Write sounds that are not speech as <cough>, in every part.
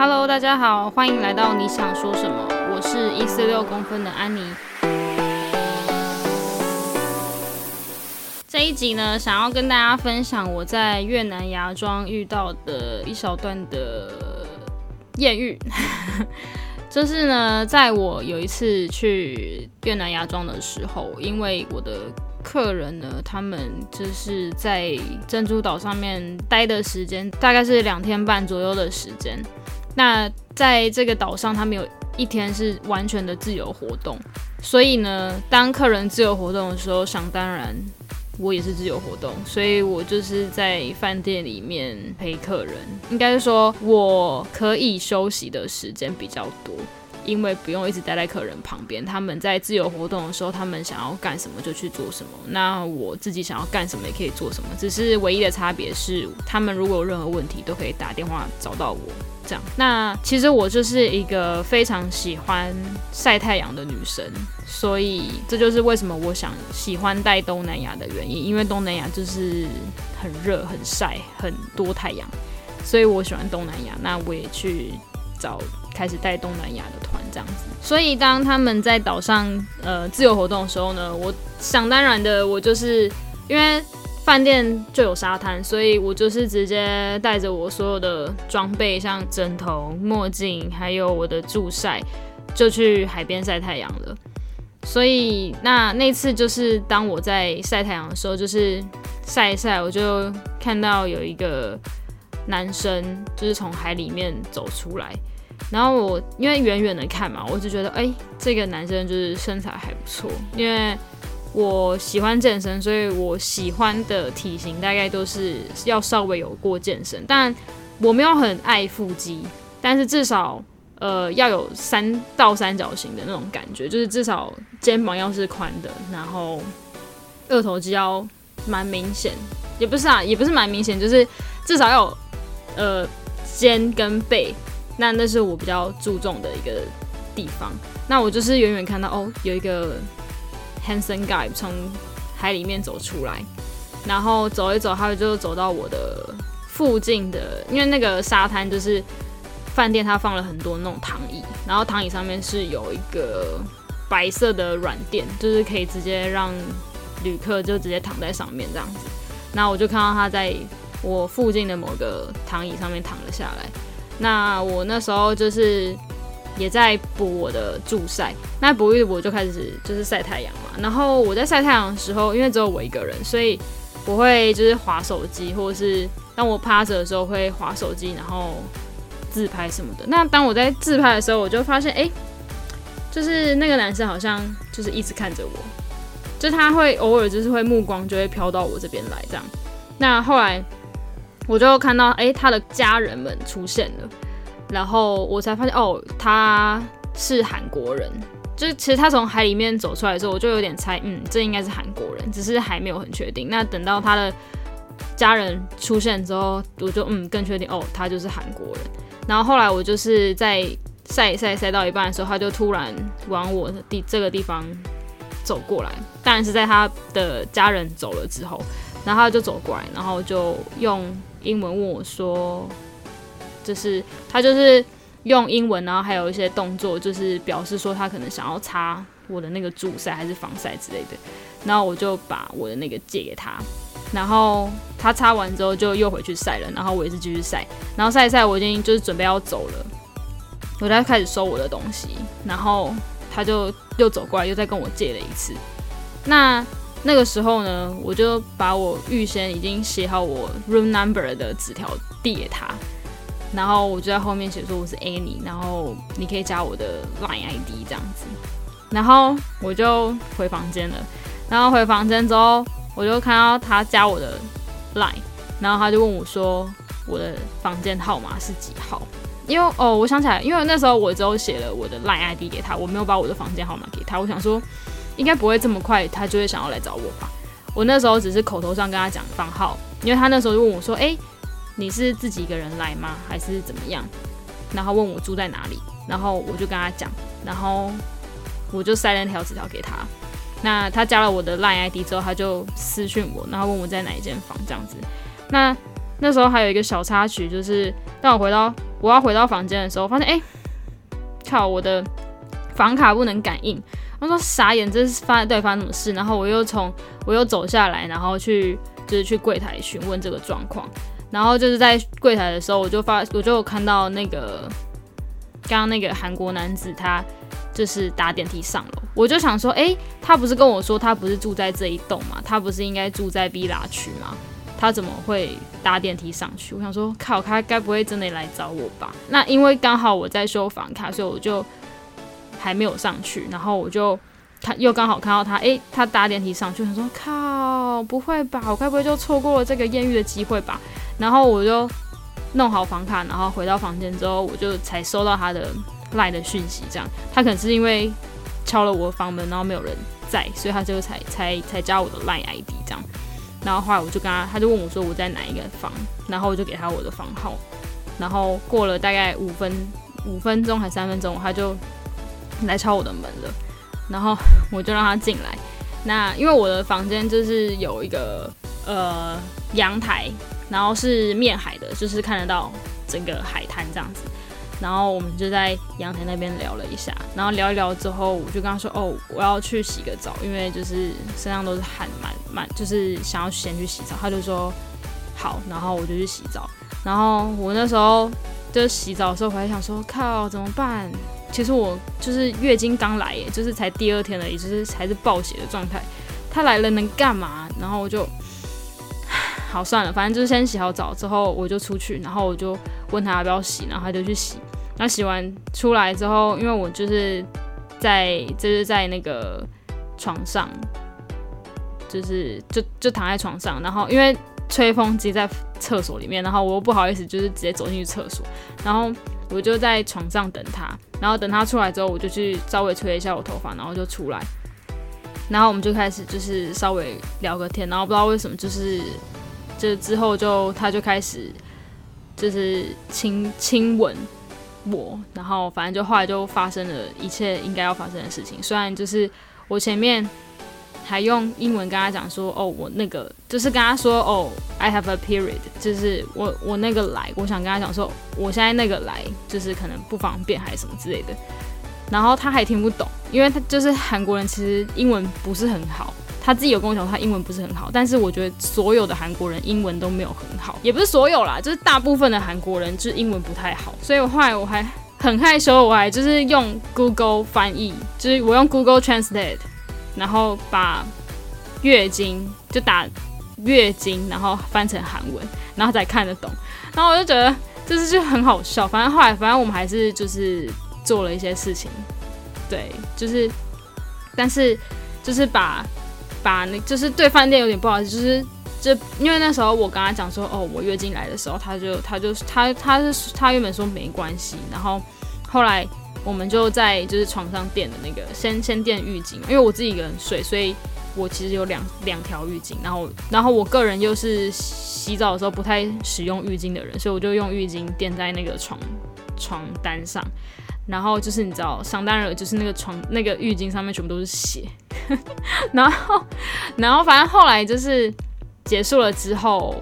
Hello，大家好，欢迎来到你想说什么？我是一四六公分的安妮。这一集呢，想要跟大家分享我在越南芽庄遇到的一小段的艳遇。<laughs> 就是呢，在我有一次去越南芽庄的时候，因为我的客人呢，他们就是在珍珠岛上面待的时间大概是两天半左右的时间。那在这个岛上，他们有一天是完全的自由活动，所以呢，当客人自由活动的时候，想当然。我也是自由活动，所以我就是在饭店里面陪客人。应该是说，我可以休息的时间比较多，因为不用一直待在客人旁边。他们在自由活动的时候，他们想要干什么就去做什么。那我自己想要干什么也可以做什么，只是唯一的差别是，他们如果有任何问题，都可以打电话找到我。这样，那其实我就是一个非常喜欢晒太阳的女生，所以这就是为什么我想喜欢带东南亚的原因，因为东南亚就是很热、很晒、很多太阳，所以我喜欢东南亚。那我也去找开始带东南亚的团这样子。所以当他们在岛上呃自由活动的时候呢，我想当然的，我就是因为。饭店就有沙滩，所以我就是直接带着我所有的装备，像枕头、墨镜，还有我的助晒，就去海边晒太阳了。所以那那次就是当我在晒太阳的时候，就是晒一晒，我就看到有一个男生就是从海里面走出来，然后我因为远远的看嘛，我就觉得哎，这个男生就是身材还不错，因为。我喜欢健身，所以我喜欢的体型大概都是要稍微有过健身，但我没有很爱腹肌，但是至少呃要有三到三角形的那种感觉，就是至少肩膀要是宽的，然后二头肌要蛮明显，也不是啊，也不是蛮明显，就是至少要有呃肩跟背，那那是我比较注重的一个地方。那我就是远远看到哦，有一个。Hanson guy 从海里面走出来，然后走一走，他就走到我的附近的，因为那个沙滩就是饭店，它放了很多那种躺椅，然后躺椅上面是有一个白色的软垫，就是可以直接让旅客就直接躺在上面这样子。那我就看到他在我附近的某个躺椅上面躺了下来。那我那时候就是。也在补我的助晒，那补一补就开始就是晒太阳嘛。然后我在晒太阳的时候，因为只有我一个人，所以我会就是划手机，或者是当我趴着的时候会划手机，然后自拍什么的。那当我在自拍的时候，我就发现，哎，就是那个男生好像就是一直看着我，就他会偶尔就是会目光就会飘到我这边来这样。那后来我就看到，哎，他的家人们出现了。然后我才发现，哦，他是韩国人。就是其实他从海里面走出来的时候，我就有点猜，嗯，这应该是韩国人，只是还没有很确定。那等到他的家人出现之后，我就嗯更确定，哦，他就是韩国人。然后后来我就是在晒晒晒到一半的时候，他就突然往我的地这个地方走过来。当然是在他的家人走了之后，然后他就走过来，然后就用英文问我说。就是他就是用英文，然后还有一些动作，就是表示说他可能想要擦我的那个助晒还是防晒之类的。然后我就把我的那个借给他，然后他擦完之后就又回去晒了。然后我也是继续晒，然后晒一晒，我已经就是准备要走了，我在开始收我的东西，然后他就又走过来，又再跟我借了一次。那那个时候呢，我就把我预先已经写好我 room number 的纸条递给他。然后我就在后面写说我是 Annie，然后你可以加我的 Line ID 这样子。然后我就回房间了。然后回房间之后，我就看到他加我的 Line，然后他就问我说我的房间号码是几号？因为哦，我想起来，因为那时候我只有写了我的 Line ID 给他，我没有把我的房间号码给他。我想说应该不会这么快，他就会想要来找我吧。我那时候只是口头上跟他讲房号，因为他那时候就问我说，哎。你是自己一个人来吗？还是怎么样？然后问我住在哪里，然后我就跟他讲，然后我就塞了那条纸条给他。那他加了我的 LINE ID 之后，他就私讯我，然后问我在哪一间房这样子。那那时候还有一个小插曲，就是当我回到我要回到房间的时候，发现哎，靠，我的房卡不能感应。我说傻眼，这是发对发生什么事？然后我又从我又走下来，然后去就是去柜台询问这个状况。然后就是在柜台的时候，我就发我就看到那个刚刚那个韩国男子，他就是搭电梯上楼。我就想说，哎，他不是跟我说他不是住在这一栋吗？他不是应该住在 B 拉区吗？他怎么会搭电梯上去？我想说，靠，他该不会真的来找我吧？那因为刚好我在修房卡，所以我就。还没有上去，然后我就看，又刚好看到他，诶，他搭电梯上去，他说：“靠，不会吧？我该不会就错过了这个艳遇的机会吧？”然后我就弄好房卡，然后回到房间之后，我就才收到他的赖的讯息，这样他可能是因为敲了我的房门，然后没有人在，所以他就才才才加我的赖 ID 这样。然后后来我就跟他，他就问我说我在哪一个房，然后我就给他我的房号，然后过了大概五分五分钟还三分钟，他就。来敲我的门了，然后我就让他进来。那因为我的房间就是有一个呃阳台，然后是面海的，就是看得到整个海滩这样子。然后我们就在阳台那边聊了一下，然后聊一聊之后，我就跟他说：“哦，我要去洗个澡，因为就是身上都是汗，蛮蛮就是想要先去洗澡。”他就说：“好。”然后我就去洗澡。然后我那时候就洗澡的时候，我还想说：“靠，怎么办？”其实我就是月经刚来，耶，就是才第二天而已，就是还是暴血的状态。他来了能干嘛？然后我就好算了，反正就是先洗好澡之后，我就出去，然后我就问他要不要洗，然后他就去洗。那洗完出来之后，因为我就是在就是在那个床上，就是就就躺在床上，然后因为吹风机在厕所里面，然后我又不好意思就是直接走进去厕所，然后。我就在床上等他，然后等他出来之后，我就去稍微吹一下我头发，然后就出来，然后我们就开始就是稍微聊个天，然后不知道为什么就是就之后就他就开始就是亲亲吻我，然后反正就后来就发生了一切应该要发生的事情，虽然就是我前面。还用英文跟他讲说，哦，我那个就是跟他说，哦，I have a period，就是我我那个来，我想跟他讲说，我现在那个来就是可能不方便还是什么之类的，然后他还听不懂，因为他就是韩国人，其实英文不是很好，他自己有跟我讲他英文不是很好，但是我觉得所有的韩国人英文都没有很好，也不是所有啦，就是大部分的韩国人就是英文不太好，所以我后来我还很害羞，我还就是用 Google 翻译，就是我用 Google Translate。然后把月经就打月经，然后翻成韩文，然后才看得懂。然后我就觉得这是就很好笑。反正后来，反正我们还是就是做了一些事情，对，就是，但是就是把把那就是对饭店有点不好意思，就是这因为那时候我跟他讲说，哦，我月经来的时候，他就他就他他是他原本说没关系，然后后来。我们就在就是床上垫的那个先先垫浴巾，因为我自己一个人睡，所以我其实有两两条浴巾。然后然后我个人又是洗澡的时候不太使用浴巾的人，所以我就用浴巾垫在那个床床单上。然后就是你知道，上单了就是那个床那个浴巾上面全部都是血。<laughs> 然后然后反正后来就是结束了之后，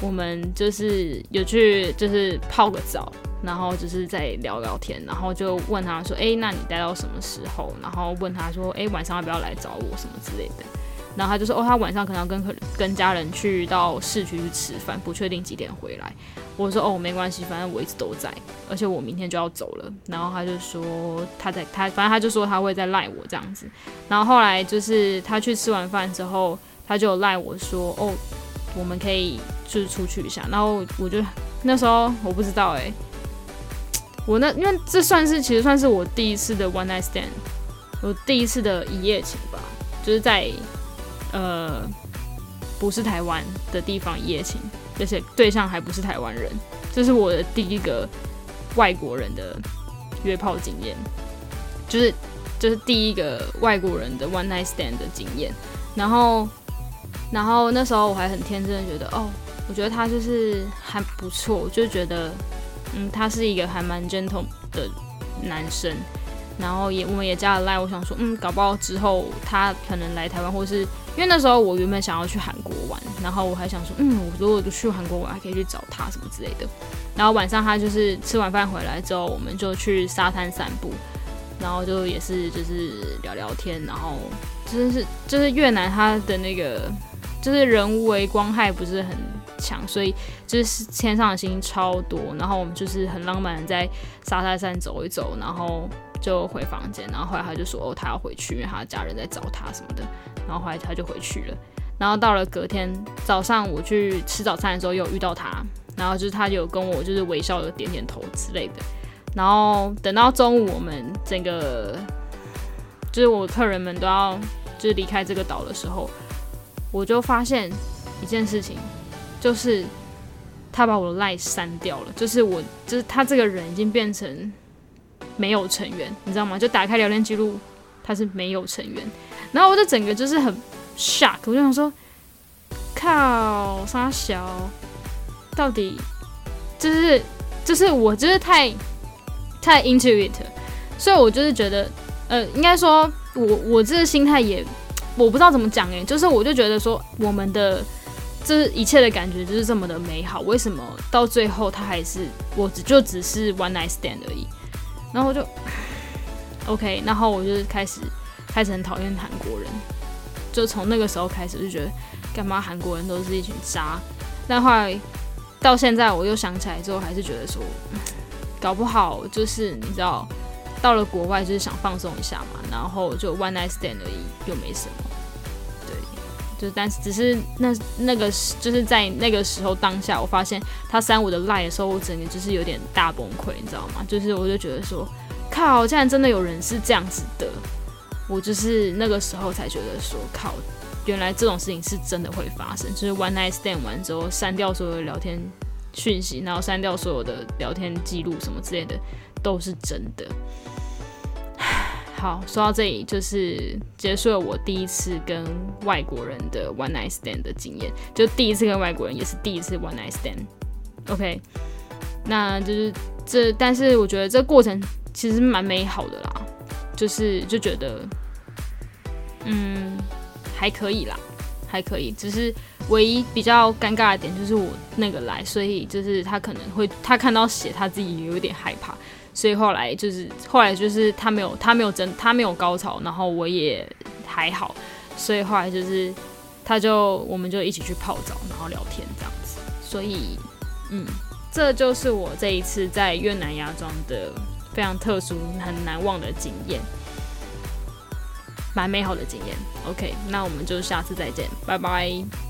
我们就是有去就是泡个澡。然后就是在聊聊天，然后就问他说：“哎，那你待到什么时候？”然后问他说：“哎，晚上要不要来找我什么之类的？”然后他就说：“哦，他晚上可能要跟跟家人去到市区去吃饭，不确定几点回来。”我说：“哦，没关系，反正我一直都在，而且我明天就要走了。”然后他就说：“他在他反正他就说他会再赖我这样子。”然后后来就是他去吃完饭之后，他就赖我说：“哦，我们可以就是出去一下。”然后我就那时候我不知道哎。我那因为这算是其实算是我第一次的 one night stand，我第一次的一夜情吧，就是在呃不是台湾的地方一夜情，而且对象还不是台湾人，这是我的第一个外国人的约炮经验，就是就是第一个外国人的 one night stand 的经验，然后然后那时候我还很天真的觉得，哦，我觉得他就是还不错，就觉得。嗯，他是一个还蛮 gentle 的男生，然后也我们也加了赖，我想说，嗯，搞不好之后他可能来台湾，或是因为那时候我原本想要去韩国玩，然后我还想说，嗯，我如果去韩国玩，还可以去找他什么之类的。然后晚上他就是吃完饭回来之后，我们就去沙滩散步，然后就也是就是聊聊天，然后就是就是越南他的那个就是人为光害不是很强，所以就是天上的星星超多，然后我们就是很浪漫的在沙滩上走一走，然后就回房间，然后后来他就说哦他要回去，因为他的家人在找他什么的，然后后来他就回去了，然后到了隔天早上我去吃早餐的时候又遇到他。然后就是他有跟我就是微笑的点点头之类的，然后等到中午我们整个就是我客人们都要就是离开这个岛的时候，我就发现一件事情，就是他把我的赖删掉了，就是我就是他这个人已经变成没有成员，你知道吗？就打开聊天记录，他是没有成员，然后我就整个就是很 shock，我就想说靠，沙小。到底就是就是我就是太太 into it，所以我就是觉得呃，应该说我我这个心态也我不知道怎么讲诶，就是我就觉得说我们的这一切的感觉就是这么的美好，为什么到最后他还是我只就只是 one night stand 而已？然后就 <sighs> OK，然后我就开始开始很讨厌韩国人，就从那个时候开始就觉得干嘛韩国人都是一群渣，但后来。到现在我又想起来之后，还是觉得说，搞不好就是你知道，到了国外就是想放松一下嘛，然后就 one night stand 而已，又没什么。就但是只是那那个就是在那个时候当下，我发现他删我的 line 的时候，我整个就是有点大崩溃，你知道吗？就是我就觉得说，靠，竟然真的有人是这样子的，我就是那个时候才觉得说，靠。原来这种事情是真的会发生，就是 one night stand 完之后删掉所有的聊天讯息，然后删掉所有的聊天记录什么之类的，都是真的。好，说到这里就是结束了我第一次跟外国人的 one night stand 的经验，就第一次跟外国人，也是第一次 one night stand。OK，那就是这，但是我觉得这过程其实蛮美好的啦，就是就觉得，嗯。还可以啦，还可以，只是唯一比较尴尬的点就是我那个来，所以就是他可能会他看到血，他自己有点害怕，所以后来就是后来就是他没有他没有真他没有高潮，然后我也还好，所以后来就是他就我们就一起去泡澡，然后聊天这样子，所以嗯，这就是我这一次在越南芽庄的非常特殊很难忘的经验。蛮美好的经验。OK，那我们就下次再见，拜拜。